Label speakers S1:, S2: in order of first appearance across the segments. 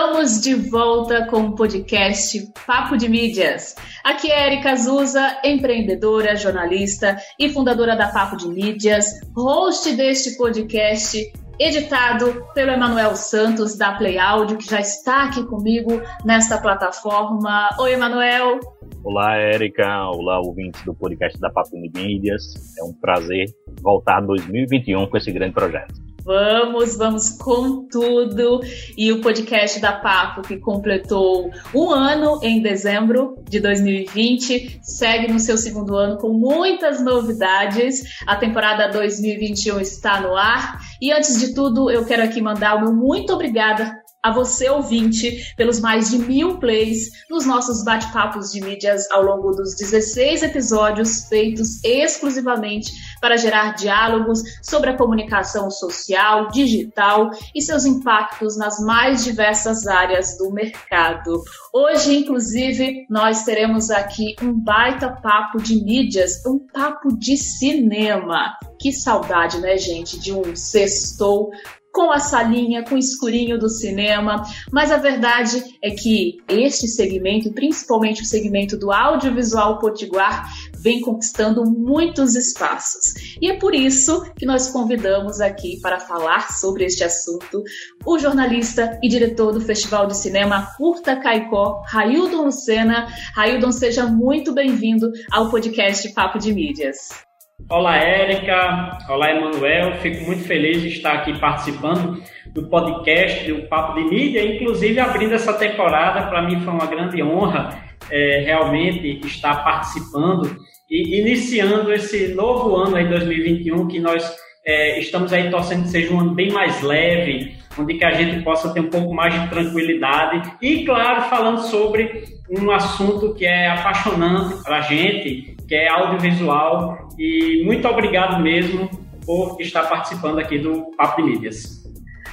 S1: Estamos de volta com o podcast Papo de Mídias. Aqui é Erika Azusa, empreendedora, jornalista e fundadora da Papo de Mídias, host deste podcast, editado pelo Emanuel Santos, da Play Audio, que já está aqui comigo nesta plataforma. Oi, Emanuel.
S2: Olá, Érica. Olá, ouvintes do podcast da Papo de Mídias. É um prazer voltar 2021 com esse grande projeto.
S1: Vamos, vamos com tudo. E o podcast da Papo, que completou um ano em dezembro de 2020, segue no seu segundo ano com muitas novidades. A temporada 2021 está no ar. E antes de tudo, eu quero aqui mandar o meu muito obrigada a você, ouvinte, pelos mais de mil plays nos nossos bate-papos de mídias ao longo dos 16 episódios feitos exclusivamente para gerar diálogos sobre a comunicação social, digital e seus impactos nas mais diversas áreas do mercado. Hoje, inclusive, nós teremos aqui um baita papo de mídias, um papo de cinema. Que saudade, né, gente, de um sextou com a salinha, com o escurinho do cinema, mas a verdade é que este segmento, principalmente o segmento do audiovisual potiguar, vem conquistando muitos espaços. E é por isso que nós convidamos aqui para falar sobre este assunto o jornalista e diretor do Festival de Cinema Curta Caicó, Raildon Lucena. Raildon, seja muito bem-vindo ao podcast Papo de Mídias.
S3: Olá, Érica. Olá, Emanuel. Fico muito feliz de estar aqui participando do podcast do Papo de Mídia, inclusive abrindo essa temporada. Para mim foi uma grande honra é, realmente estar participando e iniciando esse novo ano aí 2021 que nós é, estamos aí torcendo que seja um ano bem mais leve, onde que a gente possa ter um pouco mais de tranquilidade e, claro, falando sobre um assunto que é apaixonante para a gente, que é audiovisual. E muito obrigado mesmo por estar participando aqui do Papo de Mídias.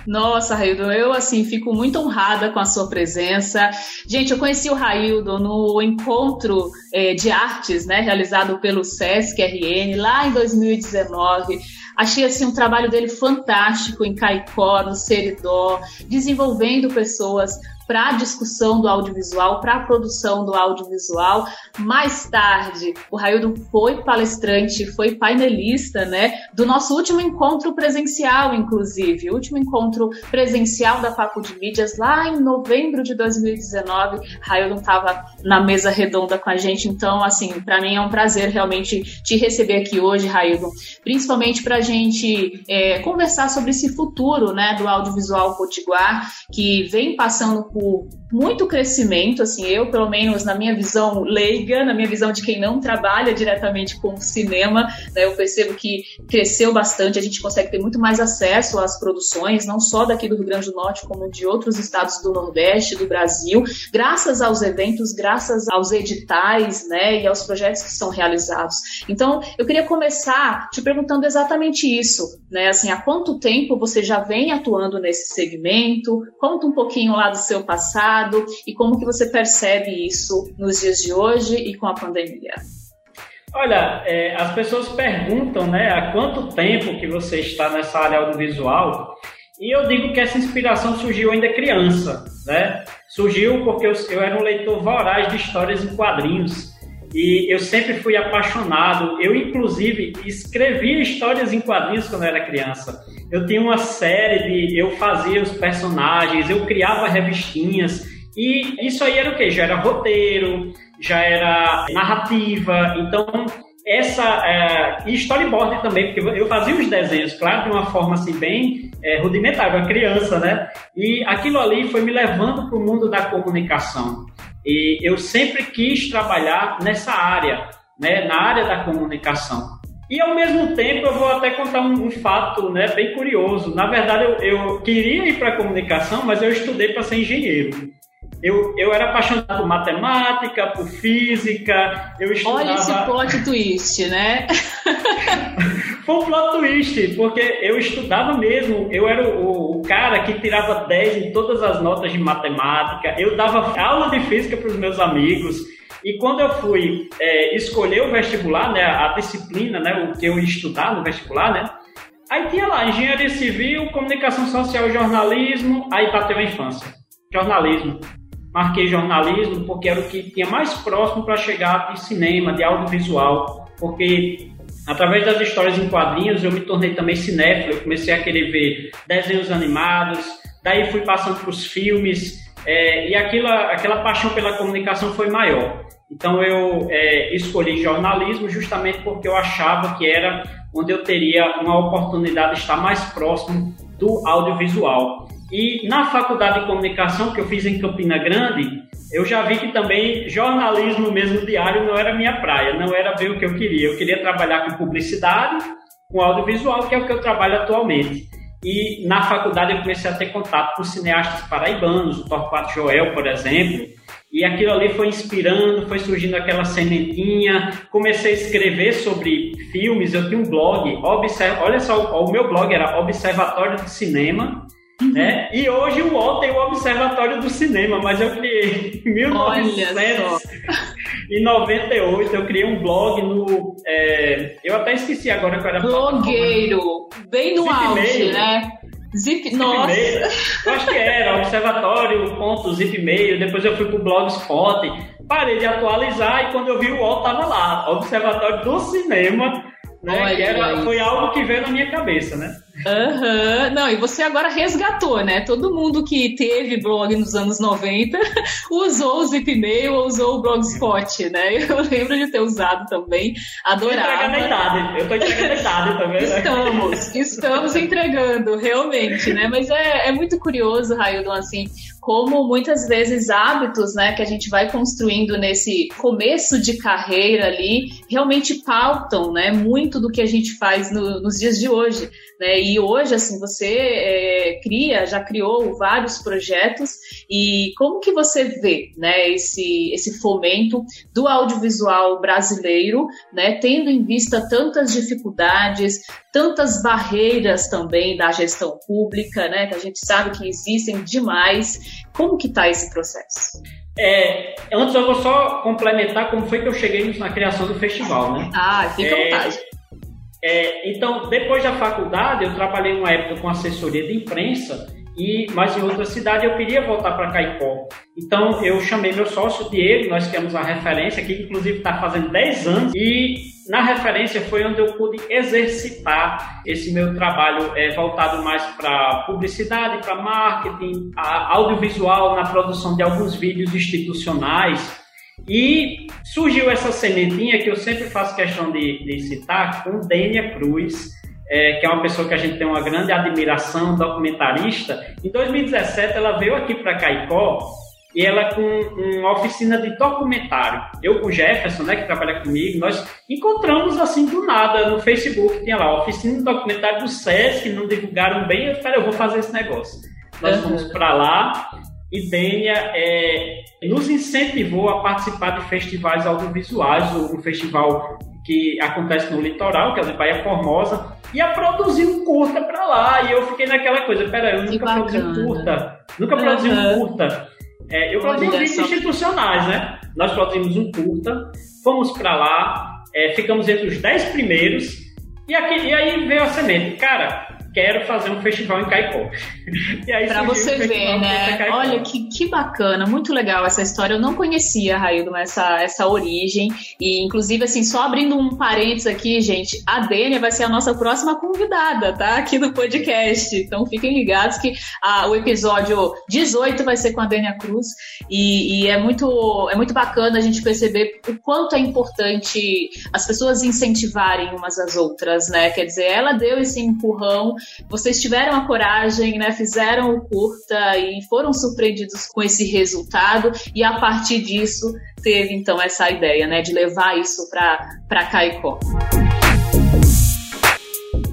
S1: Nossa, Raildo, eu assim fico muito honrada com a sua presença. Gente, eu conheci o Raildo no encontro é, de artes, né, realizado pelo Sesc RN lá em 2019. Achei assim um trabalho dele fantástico em Caicó, no Seridó, desenvolvendo pessoas para a discussão do audiovisual, para a produção do audiovisual. Mais tarde, o Raildo foi palestrante, foi painelista, né, do nosso último encontro presencial, inclusive, o último encontro presencial da Papo de Mídias lá em novembro de 2019. Raildo estava na mesa redonda com a gente, então, assim, para mim é um prazer realmente te receber aqui hoje, Raildo, principalmente para a gente é, conversar sobre esse futuro, né, do audiovisual potiguar que vem passando por 五 muito crescimento, assim, eu, pelo menos na minha visão leiga, na minha visão de quem não trabalha diretamente com cinema, né, eu percebo que cresceu bastante, a gente consegue ter muito mais acesso às produções, não só daqui do Rio Grande do Norte, como de outros estados do Nordeste, do Brasil, graças aos eventos, graças aos editais, né, e aos projetos que são realizados. Então, eu queria começar te perguntando exatamente isso, né, assim, há quanto tempo você já vem atuando nesse segmento? Conta um pouquinho lá do seu passado, mercado e como que você percebe isso nos dias de hoje e com a pandemia?
S3: Olha, é, as pessoas perguntam, né, há quanto tempo que você está nessa área audiovisual? E eu digo que essa inspiração surgiu ainda criança, né? Surgiu porque eu, eu era um leitor voraz de histórias em quadrinhos e eu sempre fui apaixonado. Eu, inclusive, escrevia histórias em quadrinhos quando eu era criança. Eu tinha uma série de. Eu fazia os personagens, eu criava revistinhas. E isso aí era o quê? Já era roteiro, já era narrativa. Então, essa. É, storyboard também, porque eu fazia os desenhos, claro, de uma forma assim, bem é, rudimentar, uma criança, né? E aquilo ali foi me levando para o mundo da comunicação. E eu sempre quis trabalhar nessa área, né, na área da comunicação. E ao mesmo tempo eu vou até contar um, um fato né, bem curioso. Na verdade, eu, eu queria ir para a comunicação, mas eu estudei para ser engenheiro. Eu, eu era apaixonado por matemática, por física, eu estudava...
S1: Olha esse plot twist, né?
S3: Foi um plot twist, porque eu estudava mesmo, eu era o, o, cara que tirava 10 em todas as notas de matemática, eu dava aula de física para os meus amigos, e quando eu fui é, escolher o vestibular, né, a disciplina, né, o que eu ia estudar no vestibular, né, aí tinha lá engenharia civil, comunicação social e jornalismo, aí bateu a infância. jornalismo. Marquei jornalismo porque era o que tinha mais próximo para chegar de cinema, de audiovisual, porque através das histórias em quadrinhos eu me tornei também cinéfilo, eu comecei a querer ver desenhos animados, daí fui passando para os filmes, é, e aquela, aquela paixão pela comunicação foi maior. Então eu é, escolhi jornalismo justamente porque eu achava que era onde eu teria uma oportunidade de estar mais próximo do audiovisual. E na faculdade de comunicação que eu fiz em Campina Grande, eu já vi que também jornalismo mesmo diário não era minha praia, não era bem o que eu queria. Eu queria trabalhar com publicidade, com audiovisual, que é o que eu trabalho atualmente. E na faculdade eu comecei a ter contato com cineastas paraibanos, o Torquato Joel, por exemplo, e aquilo ali foi inspirando, foi surgindo aquela sementinha. Comecei a escrever sobre filmes. Eu tinha um blog, observa, olha só, o meu blog era Observatório de Cinema. Né? E hoje o UOL tem o Observatório do Cinema, mas eu criei em 1998, eu criei um blog no. É, eu até esqueci agora qual era
S1: Blogueiro, bem no auge, né? Zip, nossa.
S3: Eu acho que era observatório.zipmail, depois eu fui pro Blogspot, parei de atualizar e quando eu vi o UOL tava lá, Observatório do Cinema, né? Olha, era, foi algo que veio na minha cabeça, né?
S1: Uhum. Não, e você agora resgatou, né? Todo mundo que teve blog nos anos 90 usou o Zipmail ou usou o Blogspot, né? Eu lembro de ter usado também, adorava.
S3: Eu tô entregando a idade também.
S1: Né? Estamos, estamos entregando, realmente, né? Mas é, é muito curioso, Raildon, assim, como muitas vezes hábitos né, que a gente vai construindo nesse começo de carreira ali realmente pautam né, muito do que a gente faz no, nos dias de hoje. Né? E hoje, assim, você é, cria, já criou vários projetos e como que você vê né, esse, esse fomento do audiovisual brasileiro, né, tendo em vista tantas dificuldades, tantas barreiras também da gestão pública, né, que a gente sabe que existem demais. Como que está esse processo?
S3: É, antes eu vou só complementar como foi que eu cheguei na criação do festival, né?
S1: Ah, fica à é, vontade.
S3: É, então, depois da faculdade, eu trabalhei uma época com assessoria de imprensa e mas em outra cidade eu queria voltar para Caicó. Então eu chamei meu sócio Diego, nós temos a referência que inclusive está fazendo 10 anos e na referência foi onde eu pude exercitar esse meu trabalho é, voltado mais para publicidade, para marketing, audiovisual, na produção de alguns vídeos institucionais. E surgiu essa sementinha que eu sempre faço questão de, de citar com Dênia Cruz, é, que é uma pessoa que a gente tem uma grande admiração, documentarista. Em 2017, ela veio aqui para Caicó e ela com uma oficina de documentário. Eu com o Jefferson, né, que trabalha comigo, nós encontramos assim do nada no Facebook, tinha lá, oficina de documentário do SESC, não divulgaram bem, eu falei, eu vou fazer esse negócio. Nós fomos para lá e Dênia é, nos incentivou a participar de festivais audiovisuais, um festival que acontece no litoral, que é a Bahia Formosa, e a produzir um curta para lá. E eu fiquei naquela coisa, peraí, eu nunca produzi um curta, nunca uhum. produzi um curta. É, eu produzi vídeos institucionais, né? Nós produzimos um curta, fomos para lá, é, ficamos entre os dez primeiros, e, aqui, e aí veio a semente. Cara, quero fazer um festival em Caicó.
S1: Para você ver, né? Olha que, que bacana, muito legal essa história. Eu não conhecia, Raildo, essa, essa origem. E, inclusive, assim, só abrindo um parênteses aqui, gente, a Dênia vai ser a nossa próxima convidada, tá? Aqui no podcast. Então, fiquem ligados que o episódio 18 vai ser com a Dênia Cruz. E, e é, muito, é muito bacana a gente perceber o quanto é importante as pessoas incentivarem umas às outras, né? Quer dizer, ela deu esse empurrão vocês tiveram a coragem, né, fizeram o curta e foram surpreendidos com esse resultado e a partir disso teve então essa ideia, né, de levar isso para Caicó.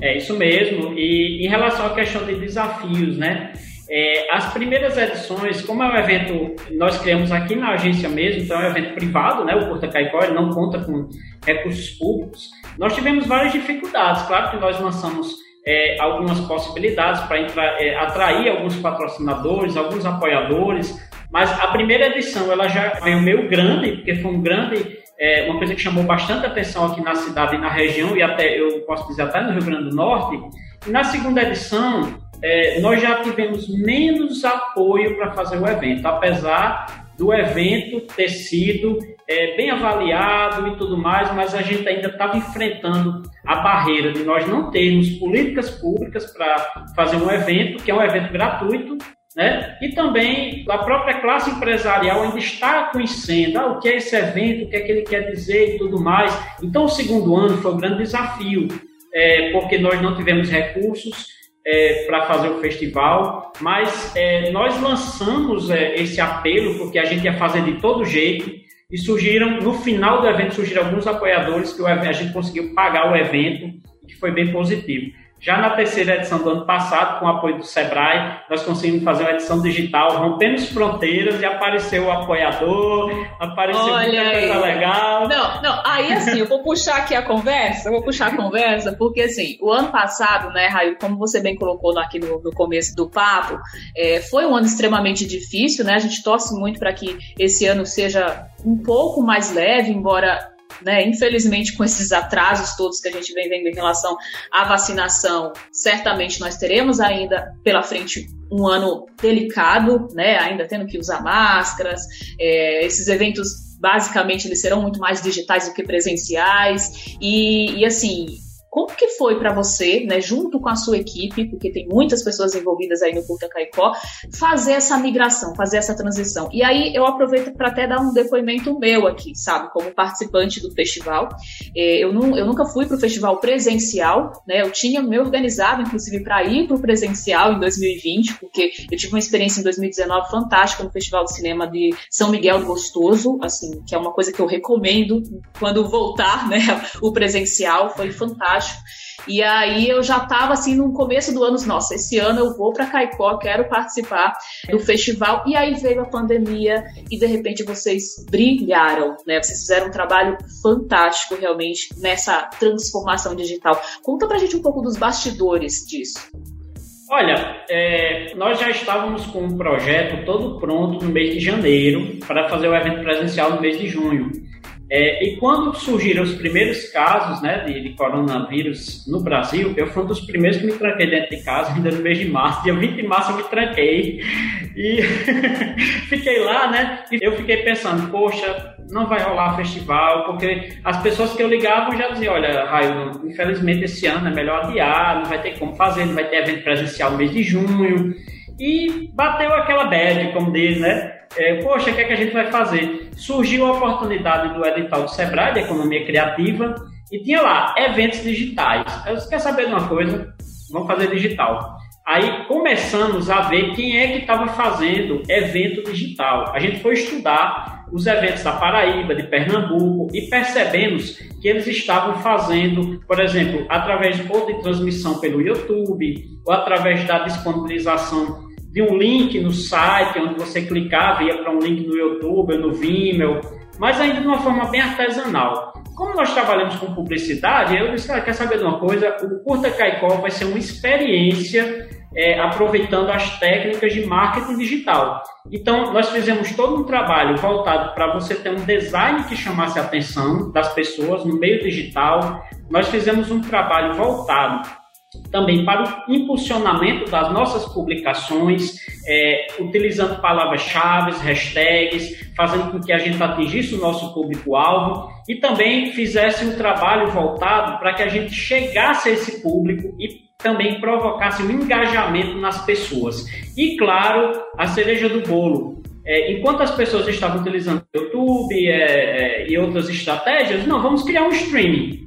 S3: É isso mesmo. E em relação à questão de desafios, né? É, as primeiras edições, como é um evento, nós criamos aqui na agência mesmo, então é um evento privado, né? O Curta Caicó, não conta com recursos públicos. Nós tivemos várias dificuldades. Claro que nós lançamos é, algumas possibilidades para é, atrair alguns patrocinadores, alguns apoiadores, mas a primeira edição ela já veio meio grande, porque foi um grande, é, uma coisa que chamou bastante atenção aqui na cidade e na região, e até eu posso dizer até no Rio Grande do Norte. E na segunda edição, é, nós já tivemos menos apoio para fazer o evento, apesar do evento ter sido é, bem avaliado e tudo mais, mas a gente ainda estava enfrentando a barreira de nós não termos políticas públicas para fazer um evento, que é um evento gratuito, né? E também a própria classe empresarial ainda está conhecendo ah, o que é esse evento, o que é que ele quer dizer e tudo mais. Então, o segundo ano foi um grande desafio, é, porque nós não tivemos recursos é, para fazer o festival, mas é, nós lançamos é, esse apelo porque a gente ia fazer de todo jeito e surgiram, no final do evento, surgiram alguns apoiadores que a gente conseguiu pagar o evento, que foi bem positivo. Já na terceira edição do ano passado, com o apoio do Sebrae, nós conseguimos fazer uma edição digital, rompemos fronteiras e apareceu o apoiador, apareceu
S1: Olha
S3: muita
S1: aí.
S3: coisa legal.
S1: Não, não, aí assim, eu vou puxar aqui a conversa, eu vou puxar a conversa, porque assim, o ano passado, né, Raio, como você bem colocou aqui no, no começo do papo, é, foi um ano extremamente difícil, né? A gente torce muito para que esse ano seja um pouco mais leve, embora né, infelizmente, com esses atrasos todos que a gente vem vendo em relação à vacinação, certamente nós teremos ainda pela frente um ano delicado, né, ainda tendo que usar máscaras, é, esses eventos basicamente eles serão muito mais digitais do que presenciais. E, e assim como que foi para você, né, junto com a sua equipe, porque tem muitas pessoas envolvidas aí no Curta Caicó, fazer essa migração, fazer essa transição? E aí eu aproveito para até dar um depoimento meu aqui, sabe, como participante do festival. É, eu, não, eu nunca fui para o festival presencial, né? Eu tinha me organizado, inclusive, para ir para o presencial em 2020, porque eu tive uma experiência em 2019 fantástica no Festival de Cinema de São Miguel do Gostoso, assim, que é uma coisa que eu recomendo quando voltar, né? O presencial foi fantástico e aí eu já estava assim no começo do ano, nossa, esse ano eu vou para Caicó, quero participar do festival. E aí veio a pandemia e de repente vocês brilharam, né? Vocês fizeram um trabalho fantástico realmente nessa transformação digital. Conta pra gente um pouco dos bastidores disso.
S3: Olha, é, nós já estávamos com um projeto todo pronto no mês de janeiro para fazer o evento presencial no mês de junho. É, e quando surgiram os primeiros casos né, de, de, coronavírus no Brasil, eu fui um dos primeiros que me tranquei dentro de casa, ainda no mês de março. Dia 20 de março eu me tranquei e fiquei lá, né? E eu fiquei pensando, poxa, não vai rolar festival, porque as pessoas que eu ligava já diziam, olha, Raio, infelizmente esse ano é melhor adiar, não vai ter como fazer, não vai ter evento presencial no mês de junho. E bateu aquela bad, como diz, né? É, poxa, o que, é que a gente vai fazer? Surgiu a oportunidade do edital do Sebrae, de Economia Criativa, e tinha lá, eventos digitais. Eu disse, quer saber de uma coisa? Vamos fazer digital. Aí começamos a ver quem é que estava fazendo evento digital. A gente foi estudar os eventos da Paraíba, de Pernambuco, e percebemos que eles estavam fazendo, por exemplo, através ou de transmissão pelo YouTube, ou através da disponibilização de um link no site, onde você clicava ia para um link no YouTube, no Vimeo, mas ainda de uma forma bem artesanal. Como nós trabalhamos com publicidade, eu disse, ah, quer saber de uma coisa? O Curta Caicó vai ser uma experiência é, aproveitando as técnicas de marketing digital. Então, nós fizemos todo um trabalho voltado para você ter um design que chamasse a atenção das pessoas no meio digital. Nós fizemos um trabalho voltado também para o impulsionamento das nossas publicações, é, utilizando palavras-chave, hashtags, fazendo com que a gente atingisse o nosso público-alvo e também fizesse um trabalho voltado para que a gente chegasse a esse público e também provocasse um engajamento nas pessoas. E, claro, a cereja do bolo. É, enquanto as pessoas estavam utilizando YouTube é, é, e outras estratégias, não, vamos criar um streaming.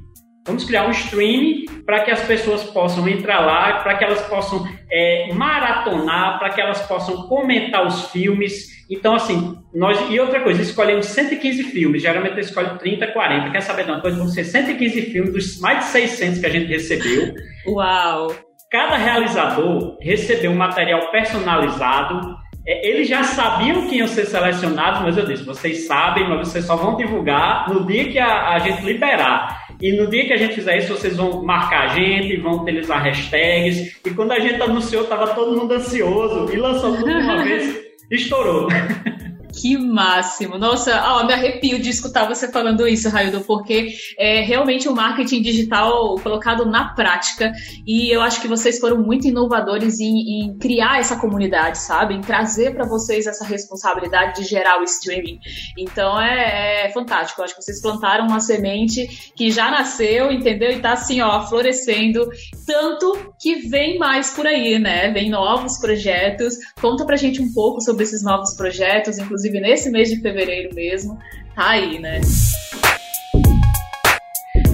S3: Vamos criar um streaming para que as pessoas possam entrar lá, para que elas possam é, maratonar, para que elas possam comentar os filmes. Então, assim, nós. E outra coisa, escolhemos 115 filmes, geralmente eu escolho 30, 40. Quer saber de uma coisa? Vão ser 115 filmes dos mais de 600 que a gente recebeu.
S1: Uau!
S3: Cada realizador recebeu um material personalizado. É, eles já sabiam que iam ser selecionados, mas eu disse: vocês sabem, mas vocês só vão divulgar no dia que a, a gente liberar. E no dia que a gente fizer isso, vocês vão marcar a gente, vão utilizar hashtags. E quando a gente anunciou, tava todo mundo ansioso e lançou tudo de uma vez, estourou.
S1: Que máximo! Nossa, ó, me arrepio de escutar você falando isso, Raildo, porque é realmente o marketing digital colocado na prática e eu acho que vocês foram muito inovadores em, em criar essa comunidade, sabe? Em trazer para vocês essa responsabilidade de gerar o streaming. Então é, é, fantástico. Eu acho que vocês plantaram uma semente que já nasceu, entendeu? E tá assim, ó, florescendo. Tanto que vem mais por aí, né? Vem novos projetos. Conta pra gente um pouco sobre esses novos projetos, inclusive inclusive nesse mês de fevereiro mesmo, tá aí, né?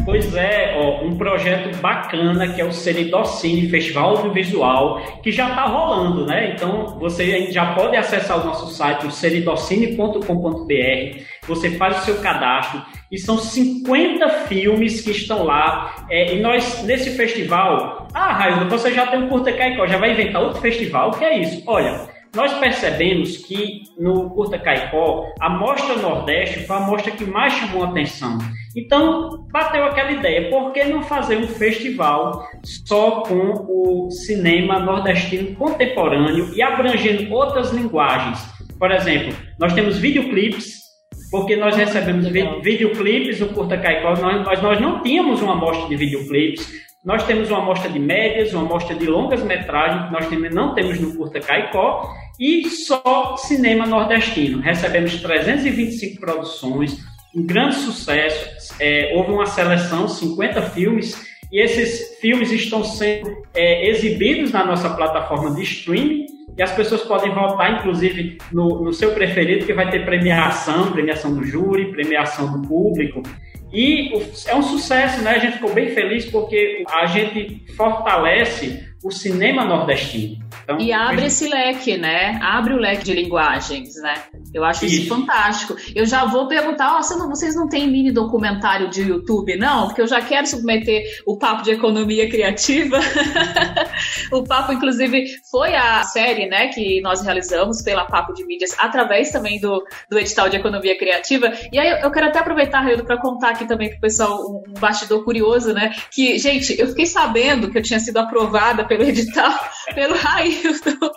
S3: Pois é, ó, um projeto bacana que é o Seridocine Festival Audiovisual, que já está rolando, né? Então você já pode acessar o nosso site, o seridocine.com.br, você faz o seu cadastro e são 50 filmes que estão lá. É, e nós, nesse festival, ah, Raio, você já tem um curta Caicó, já vai inventar outro festival? O que é isso? Olha, nós percebemos que no Curta Caicó, a Mostra Nordeste foi a mostra que mais chamou a atenção. Então, bateu aquela ideia, por que não fazer um festival só com o cinema nordestino contemporâneo e abrangendo outras linguagens? Por exemplo, nós temos videoclipes, porque nós recebemos videoclipes no Curta Caicó, nós, nós, nós não tínhamos uma amostra de videoclipes, nós temos uma amostra de médias, uma amostra de longas metragens, que nós não temos no Curta Caicó, e só cinema nordestino. Recebemos 325 produções, um grande sucesso. É, houve uma seleção, 50 filmes, e esses filmes estão sendo é, exibidos na nossa plataforma de streaming. E as pessoas podem votar, inclusive, no, no seu preferido, que vai ter premiação, premiação do júri, premiação do público. E é um sucesso, né? A gente ficou bem feliz porque a gente fortalece o cinema nordestino.
S1: Então, e abre esse leque, né? Abre o leque de linguagens, né? Eu acho isso, isso fantástico. Eu já vou perguntar, oh, não, vocês não têm mini documentário de YouTube, não? Porque eu já quero submeter o papo de economia criativa. o papo, inclusive, foi a série, né, que nós realizamos pela Papo de Mídias, através também do, do edital de economia criativa. E aí eu quero até aproveitar, Raildo, para contar aqui também pro pessoal um, um bastidor curioso, né? Que, gente, eu fiquei sabendo que eu tinha sido aprovada pelo edital, pelo Raildo.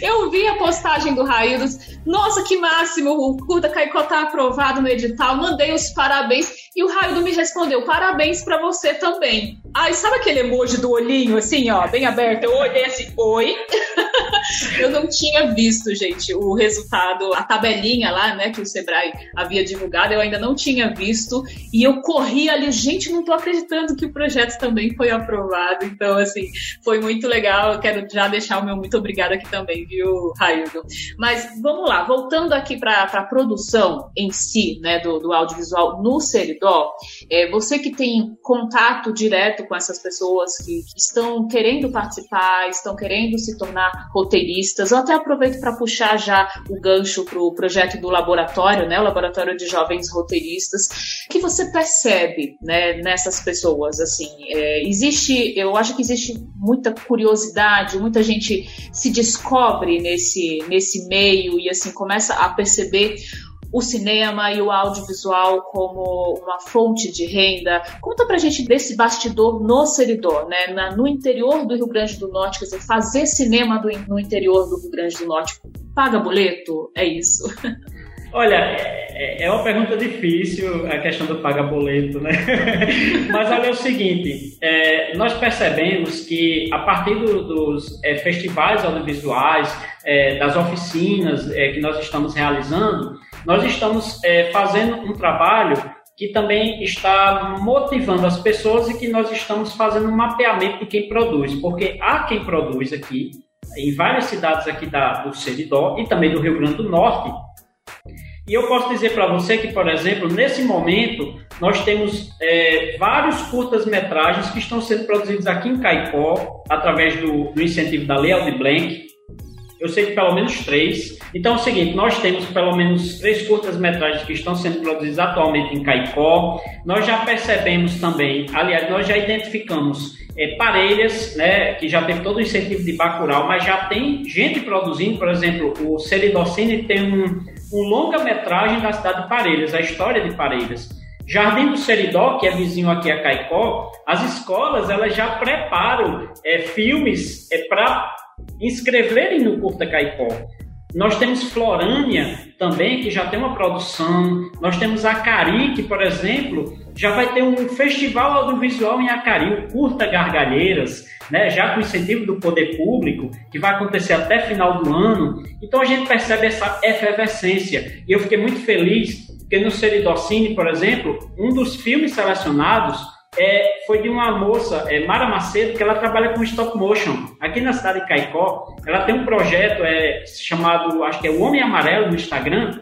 S1: Eu vi a postagem do Raildo. Nossa, que máximo! O Curta Caicó tá aprovado no edital. Mandei os parabéns. E o Raildo me respondeu: parabéns para você também. Ai, sabe aquele emoji do olhinho, assim, ó, bem aberto? Eu olhei assim, oi. eu não tinha visto, gente, o resultado, a tabelinha lá, né, que o Sebrae havia divulgado, eu ainda não tinha visto. E eu corri ali, gente, não tô acreditando que o projeto também foi aprovado. Então, assim, foi muito legal. Eu quero já deixar o meu muito obrigado aqui também, viu, Raildo? Mas vamos lá, voltando aqui para a produção em si, né, do, do audiovisual no Seridó, é, você que tem contato direto com essas pessoas que, estão querendo participar, estão querendo se tornar roteiristas, eu até aproveito para puxar já o gancho para o projeto do laboratório, né, o Laboratório de Jovens Roteiristas, que você percebe, né, nessas pessoas, assim, é, existe, eu acho que existe muita curiosidade, muita gente se descobre nesse, nesse meio e assim começa a perceber o cinema e o audiovisual como uma fonte de renda. Conta pra gente desse bastidor no Seridó, né? Na, no interior do Rio Grande do Norte, quer dizer, fazer cinema do, no interior do Rio Grande do Norte. Paga boleto? É isso.
S3: Olha, é, é uma pergunta difícil a questão do paga boleto, né? Mas olha é o seguinte, é, nós percebemos que a partir do, dos é, festivais audiovisuais, é, das oficinas é, que nós estamos realizando, nós estamos fazendo um trabalho que também está motivando as pessoas e que nós estamos fazendo um mapeamento de quem produz, porque há quem produz aqui, em várias cidades aqui da, do Seridó e também do Rio Grande do Norte, e eu posso dizer para você que, por exemplo, nesse momento, nós temos é, vários curtas-metragens que estão sendo produzidos aqui em Caicó, através do, do incentivo da Lei Aldir Blanc. Eu sei que pelo menos três. Então é o seguinte, nós temos pelo menos três curtas-metragens que estão sendo produzidos atualmente em Caicó. Nós já percebemos também, aliás, nós já identificamos é, Parelhas, né, que já teve todo o incentivo de Bacurau, mas já tem gente produzindo, por exemplo, o Ceridocine tem um, um longa-metragem da cidade de Parelhas, a história de Parelhas. Jardim do Seridó, que é vizinho aqui a Caicó, as escolas elas já preparam é, filmes é, para inscreverem no Curta Caicó. Nós temos Florânia também, que já tem uma produção. Nós temos Acari, que, por exemplo, já vai ter um festival audiovisual em Acari, o Curta Gargalheiras, né, já com incentivo do poder público, que vai acontecer até final do ano. Então a gente percebe essa efervescência. E eu fiquei muito feliz porque no Seridocine, por exemplo, um dos filmes selecionados é, foi de uma moça, é, Mara Macedo, que ela trabalha com stop motion. Aqui na cidade de Caicó, ela tem um projeto é, chamado, acho que é o Homem Amarelo no Instagram,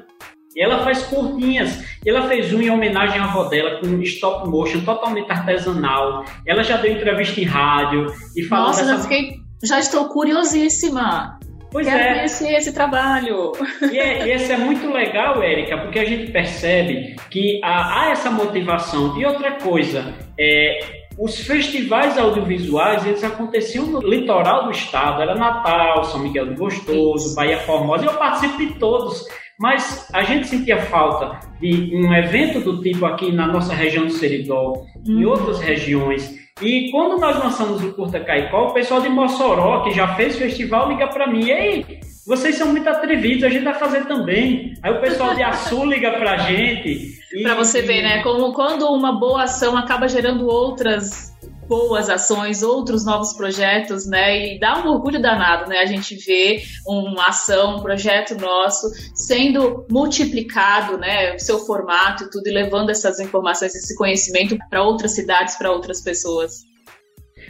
S3: e ela faz curtinhas. E ela fez um em homenagem à avó dela com stop motion totalmente artesanal. Ela já deu entrevista em rádio e falou
S1: Nossa,
S3: dessa...
S1: já, fiquei, já estou curiosíssima.
S3: Pois
S1: Quero
S3: é.
S1: conhecer esse trabalho.
S3: E, é, e esse é muito legal, Érica, porque a gente percebe que há, há essa motivação. E outra coisa, é, os festivais audiovisuais, eles aconteciam no litoral do estado, era Natal, São Miguel do Gostoso, Bahia Formosa, eu participo de todos. Mas a gente sentia falta de um evento do tipo aqui na nossa região do Seridó, em outras regiões. E quando nós lançamos o Curta Caicó, o pessoal de Mossoró, que já fez festival, liga para mim, ei, vocês são muito atrevidos, a gente vai fazer também. Aí o pessoal de Açu liga pra gente.
S1: Para você ver, né? Como quando uma boa ação acaba gerando outras boas ações, outros novos projetos, né? E dá um orgulho danado, né? A gente vê uma ação, um projeto nosso sendo multiplicado, né? O seu formato e tudo, e levando essas informações, esse conhecimento para outras cidades, para outras pessoas.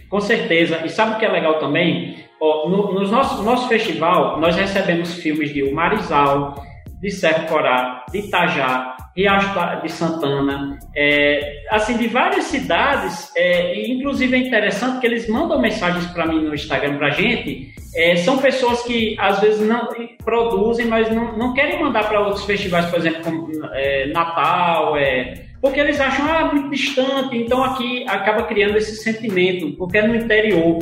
S3: Com certeza. E sabe o que é legal também? Ó, no, no nosso, nosso festival, nós recebemos filmes de Marizal, de Serra Corá, de Itajá, Riacho de Santana, é, assim, de várias cidades, é, e inclusive é interessante que eles mandam mensagens para mim no Instagram para gente, é, são pessoas que às vezes não produzem, mas não, não querem mandar para outros festivais, por exemplo, como é, Natal, é, porque eles acham ah, muito distante, então aqui acaba criando esse sentimento, porque é no interior.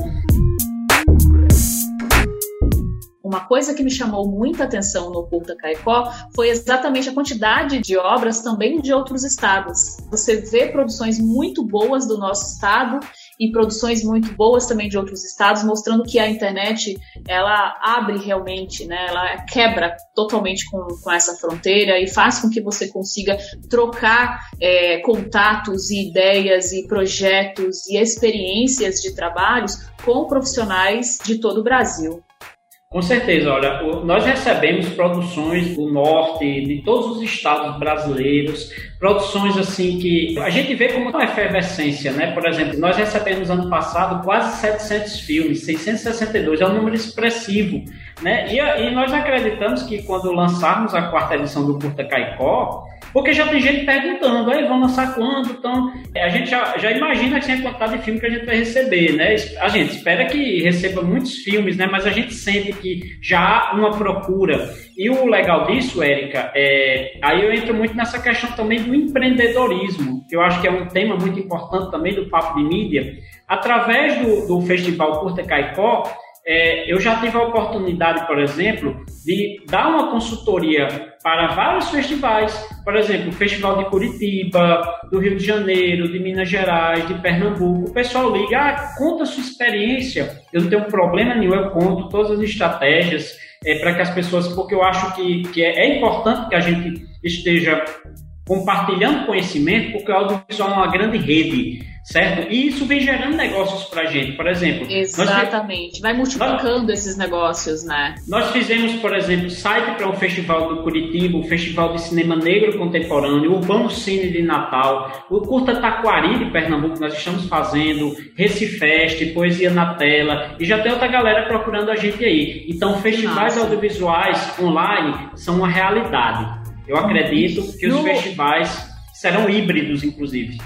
S1: Uma coisa que me chamou muita atenção no Curta Caicó foi exatamente a quantidade de obras também de outros estados. Você vê produções muito boas do nosso estado e produções muito boas também de outros estados, mostrando que a internet ela abre realmente, né? Ela quebra totalmente com, com essa fronteira e faz com que você consiga trocar é, contatos e ideias e projetos e experiências de trabalhos com profissionais de todo o Brasil.
S3: Com certeza, olha, nós recebemos produções do norte, de todos os estados brasileiros, produções assim que a gente vê como uma efervescência, né? Por exemplo, nós recebemos ano passado quase 700 filmes, 662, é um número expressivo, né? E, e nós acreditamos que quando lançarmos a quarta edição do Curta Caicó, porque já tem gente perguntando, aí vão lançar quando? Então, a gente já, já imagina assim, a quantidade de filme que a gente vai receber, né? A gente espera que receba muitos filmes, né? Mas a gente sente que já há uma procura. E o legal disso, Érica, é, aí eu entro muito nessa questão também do empreendedorismo, que eu acho que é um tema muito importante também do Papo de Mídia. Através do, do Festival Curta Caicó, é, eu já tive a oportunidade, por exemplo, de dar uma consultoria para vários festivais, por exemplo, o Festival de Curitiba, do Rio de Janeiro, de Minas Gerais, de Pernambuco. O pessoal liga, ah, conta a sua experiência. Eu não tenho problema nenhum, eu conto todas as estratégias é, para que as pessoas, porque eu acho que, que é, é importante que a gente esteja compartilhando conhecimento, porque o audiovisual é uma grande rede certo? E isso vem gerando negócios para a gente, por exemplo.
S1: Exatamente, vai multiplicando nós, esses negócios, né?
S3: Nós fizemos, por exemplo, site para um festival do Curitiba, o Festival de Cinema Negro Contemporâneo, o Urbano Cine de Natal, o Curta Taquari de Pernambuco, nós estamos fazendo, Recifeste, Poesia na Tela, e já tem outra galera procurando a gente aí. Então, festivais Nossa. audiovisuais online são uma realidade. Eu acredito que os no... festivais serão híbridos, inclusive.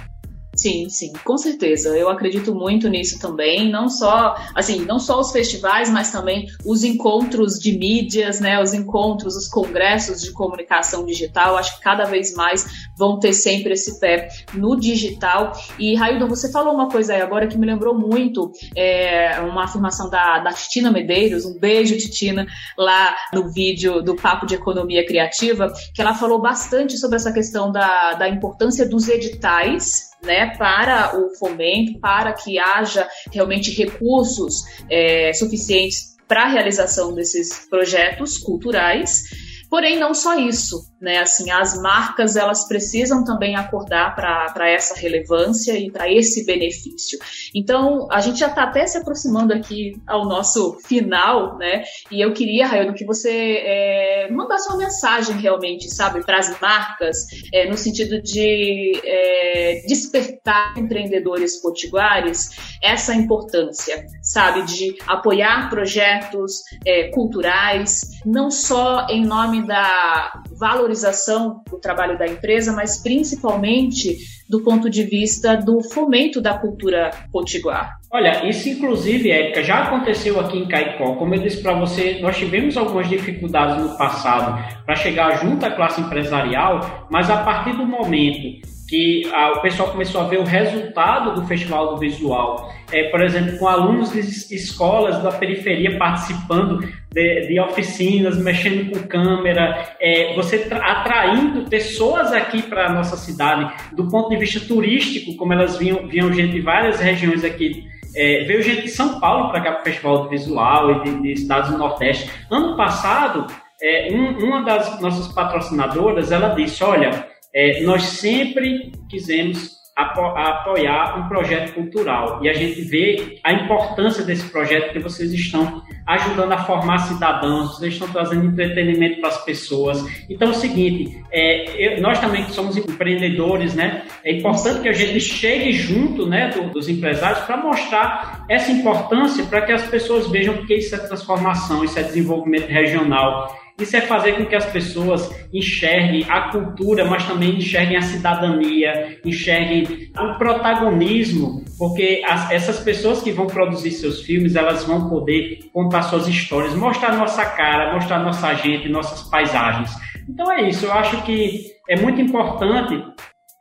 S1: Sim, sim, com certeza. Eu acredito muito nisso também. Não só, assim, não só os festivais, mas também os encontros de mídias, né? Os encontros, os congressos de comunicação digital. Acho que cada vez mais vão ter sempre esse pé no digital. E Raildo, você falou uma coisa aí agora que me lembrou muito é, uma afirmação da, da Titina Medeiros. Um beijo, Titina, lá no vídeo do Papo de Economia Criativa, que ela falou bastante sobre essa questão da, da importância dos editais né, para o fomento, para que haja realmente recursos é, suficientes para a realização desses projetos culturais. Porém, não só isso, né? Assim, as marcas elas precisam também acordar para essa relevância e para esse benefício. Então, a gente já está até se aproximando aqui ao nosso final, né? E eu queria, Raio, que você é, mandasse uma mensagem realmente, sabe, para as marcas, é, no sentido de é, despertar empreendedores potiguares essa importância, sabe, de apoiar projetos é, culturais, não só em nome da valorização do trabalho da empresa, mas principalmente do ponto de vista do fomento da cultura potiguar.
S3: Olha, isso inclusive, Érica, já aconteceu aqui em Caicó. Como eu disse para você, nós tivemos algumas dificuldades no passado para chegar junto à classe empresarial, mas a partir do momento que a, o pessoal começou a ver o resultado do Festival do Visual. É, por exemplo, com alunos de escolas da periferia participando de, de oficinas, mexendo com câmera, é, você atraindo pessoas aqui para a nossa cidade, do ponto de vista turístico, como elas vinham, vinham gente de várias regiões aqui é, veio gente de São Paulo para cá para o Festival do Visual e de, de, estados do Nordeste. Ano passado, é, um, uma das nossas patrocinadoras, ela disse, olha, é, nós sempre quisemos apo apoiar um projeto cultural e a gente vê a importância desse projeto que vocês estão ajudando a formar cidadãos, vocês estão trazendo entretenimento para as pessoas. Então é o seguinte, é, eu, nós também que somos empreendedores, né? É importante que a gente chegue junto, né, do, dos empresários para mostrar essa importância para que as pessoas vejam que isso é transformação, isso é desenvolvimento regional isso é fazer com que as pessoas enxerguem a cultura, mas também enxerguem a cidadania, enxerguem o protagonismo, porque as, essas pessoas que vão produzir seus filmes, elas vão poder contar suas histórias, mostrar nossa cara, mostrar nossa gente, nossas paisagens. Então é isso, eu acho que é muito importante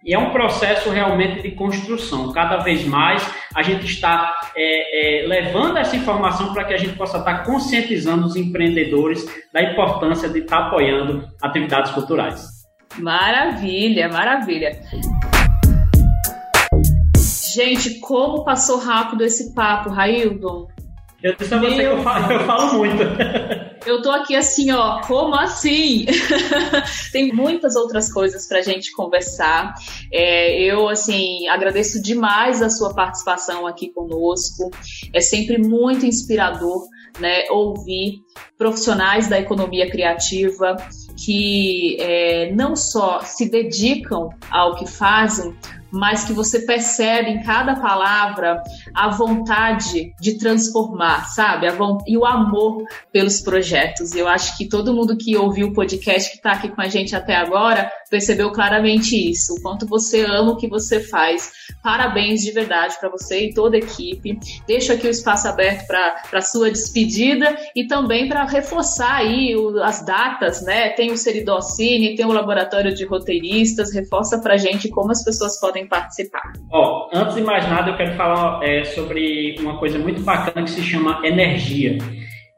S3: e é um processo realmente de construção. Cada vez mais a gente está é, é, levando essa informação para que a gente possa estar conscientizando os empreendedores da importância de estar apoiando atividades culturais.
S1: Maravilha, maravilha. Gente, como passou rápido esse papo, Raildon.
S3: Eu disse a você Meu... que eu falo, eu falo muito.
S1: Eu tô aqui assim, ó, como assim? Tem muitas outras coisas pra gente conversar. É, eu, assim, agradeço demais a sua participação aqui conosco. É sempre muito inspirador, né, ouvir profissionais da economia criativa que é, não só se dedicam ao que fazem, mas que você percebe em cada palavra a vontade de transformar, sabe? E o amor pelos projetos. Eu acho que todo mundo que ouviu o podcast, que está aqui com a gente até agora, percebeu claramente isso, o quanto você ama o que você faz. Parabéns de verdade para você e toda a equipe. Deixo aqui o espaço aberto para sua despedida e também para reforçar aí o, as datas, né? Tem o Seridocine, tem o Laboratório de Roteiristas, reforça para gente como as pessoas podem participar.
S3: Ó, antes de mais nada, eu quero falar é, sobre uma coisa muito bacana que se chama energia.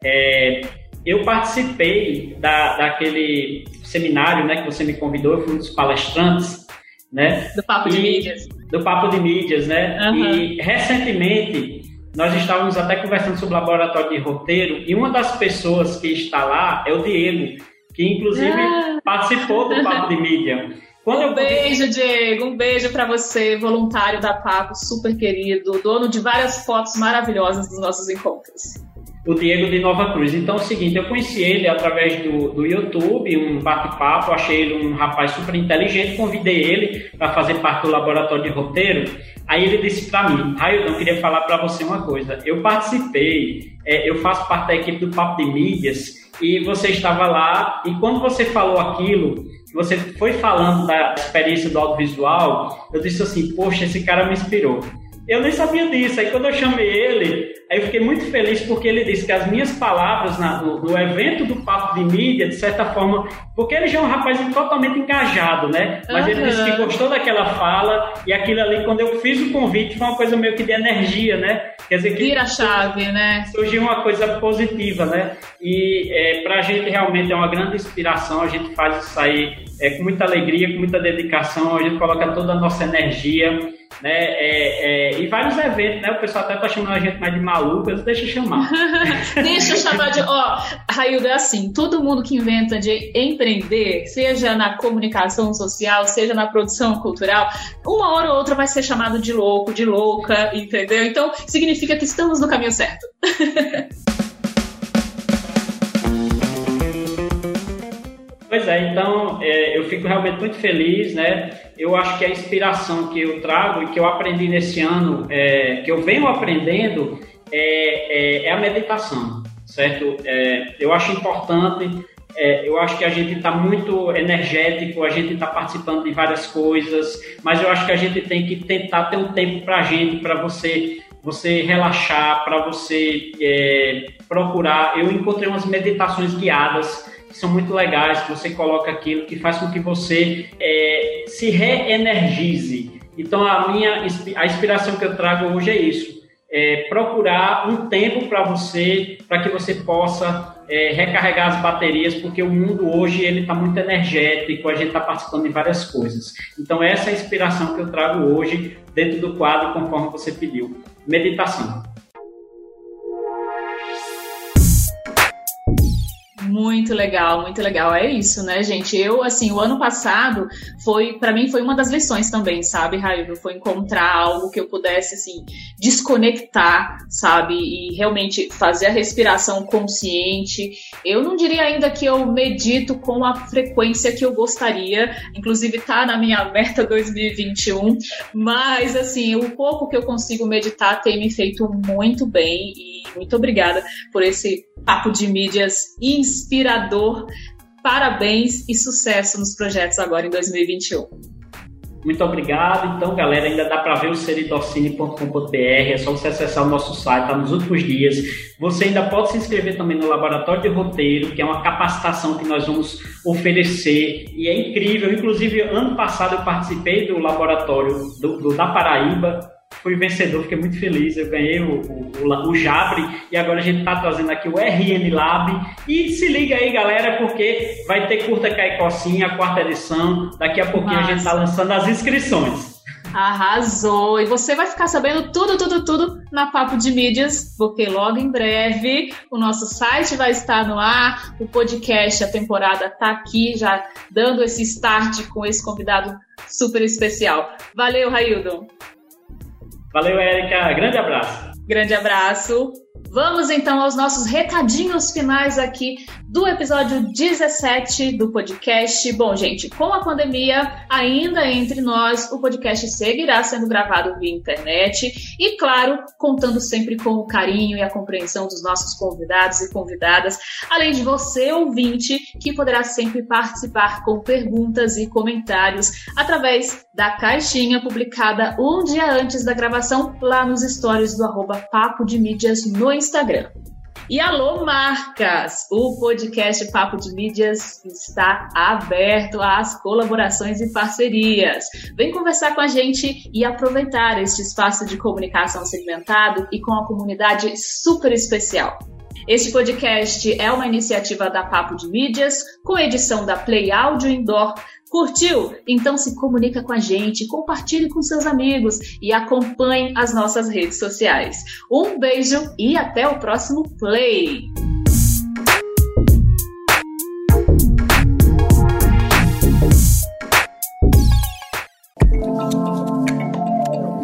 S3: É, eu participei da, daquele seminário né, que você me convidou, eu fui um dos palestrantes. Né?
S1: Do Papo e, de Mídias.
S3: Do Papo de Mídias, né? Uhum. E recentemente nós estávamos até conversando sobre o laboratório de roteiro e uma das pessoas que está lá é o Diego, que inclusive ah. participou do Papo de Mídia.
S1: Quando um beijo, Diego. Um beijo para você, voluntário da Papo, super querido, dono de várias fotos maravilhosas dos nossos encontros.
S3: O Diego de Nova Cruz. Então é o seguinte, eu conheci ele através do, do YouTube, um bate-papo, achei ele um rapaz super inteligente, convidei ele para fazer parte do laboratório de roteiro. Aí ele disse para mim, Raio, eu queria falar para você uma coisa. Eu participei, é, eu faço parte da equipe do Papo de Mídias e você estava lá e quando você falou aquilo, você foi falando da experiência do audiovisual, eu disse assim, poxa, esse cara me inspirou. Eu nem sabia disso. Aí quando eu chamei ele, aí eu fiquei muito feliz porque ele disse que as minhas palavras na, no, no, evento do Papo de Mídia, de certa forma, porque ele já é um rapaz totalmente engajado, né? Mas uhum. ele disse que gostou daquela fala e aquilo ali, quando eu fiz o convite, foi uma coisa meio que de energia, né?
S1: Quer dizer que Vira a chave, né?
S3: Surgiu uma coisa positiva, né? E é, para a gente realmente é uma grande inspiração, a gente faz isso aí é, com muita alegria, com muita dedicação, a gente coloca toda a nossa energia né? É, é, e vários eventos, né? O pessoal até tá chamando a gente mais de malucas, deixa eu chamar.
S1: deixa eu chamar de. Ó, Raildo, é assim: todo mundo que inventa de empreender, seja na comunicação social, seja na produção cultural, uma hora ou outra vai ser chamado de louco, de louca, entendeu? Então, significa que estamos no caminho certo.
S3: Pois é, então é, eu fico realmente muito feliz, né? Eu acho que a inspiração que eu trago e que eu aprendi nesse ano, é, que eu venho aprendendo, é, é, é a meditação, certo? É, eu acho importante, é, eu acho que a gente está muito energético, a gente está participando de várias coisas, mas eu acho que a gente tem que tentar ter um tempo para a gente, para você você relaxar, para você procurar. Eu encontrei umas meditações guiadas são muito legais, que você coloca aquilo que faz com que você é, se reenergize. Então a minha a inspiração que eu trago hoje é isso, é procurar um tempo para você, para que você possa é, recarregar as baterias, porque o mundo hoje ele está muito energético, a gente está participando de várias coisas. Então essa é a inspiração que eu trago hoje dentro do quadro, conforme você pediu, meditação.
S1: Muito legal, muito legal. É isso, né, gente? Eu, assim, o ano passado foi, para mim, foi uma das lições também, sabe, Raio? Foi encontrar algo que eu pudesse, assim, desconectar, sabe? E realmente fazer a respiração consciente. Eu não diria ainda que eu medito com a frequência que eu gostaria, inclusive tá na minha meta 2021, mas, assim, o pouco que eu consigo meditar tem me feito muito bem e muito obrigada por esse papo de mídias inspirador. Parabéns e sucesso nos projetos agora em 2021.
S3: Muito obrigado. Então, galera, ainda dá para ver o seridocine.com.br. É só você acessar o nosso site, está nos últimos dias. Você ainda pode se inscrever também no Laboratório de Roteiro, que é uma capacitação que nós vamos oferecer e é incrível. Inclusive, ano passado eu participei do laboratório do, do da Paraíba fui vencedor, fiquei muito feliz. Eu ganhei o, o, o Jabre e agora a gente está trazendo aqui o RN Lab. E se liga aí, galera, porque vai ter Curta Caicocinha, a quarta edição. Daqui a pouquinho Nossa. a gente está lançando as inscrições.
S1: Arrasou! E você vai ficar sabendo tudo, tudo, tudo na Papo de Mídias, porque logo em breve o nosso site vai estar no ar, o podcast, a temporada está aqui, já dando esse start com esse convidado super especial. Valeu, Raildo!
S3: Valeu, Érica. Grande abraço.
S1: Grande abraço. Vamos então aos nossos recadinhos finais aqui do episódio 17 do podcast. Bom, gente, com a pandemia ainda entre nós, o podcast seguirá sendo gravado via internet e, claro, contando sempre com o carinho e a compreensão dos nossos convidados e convidadas, além de você, ouvinte, que poderá sempre participar com perguntas e comentários através da caixinha publicada um dia antes da gravação lá nos stories do arroba Papo de Mídias no Instagram. E alô, marcas! O podcast Papo de Mídias está aberto às colaborações e parcerias. Vem conversar com a gente e aproveitar este espaço de comunicação segmentado e com a comunidade super especial. Este podcast é uma iniciativa da Papo de Mídias, com edição da Play Áudio Indoor, Curtiu? Então se comunica com a gente, compartilhe com seus amigos e acompanhe as nossas redes sociais. Um beijo e até o próximo play.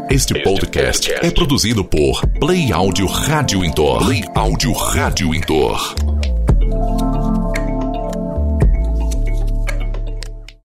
S4: Este podcast é produzido por Play Áudio Rádio Indoor. Play Áudio Rádio Indoor.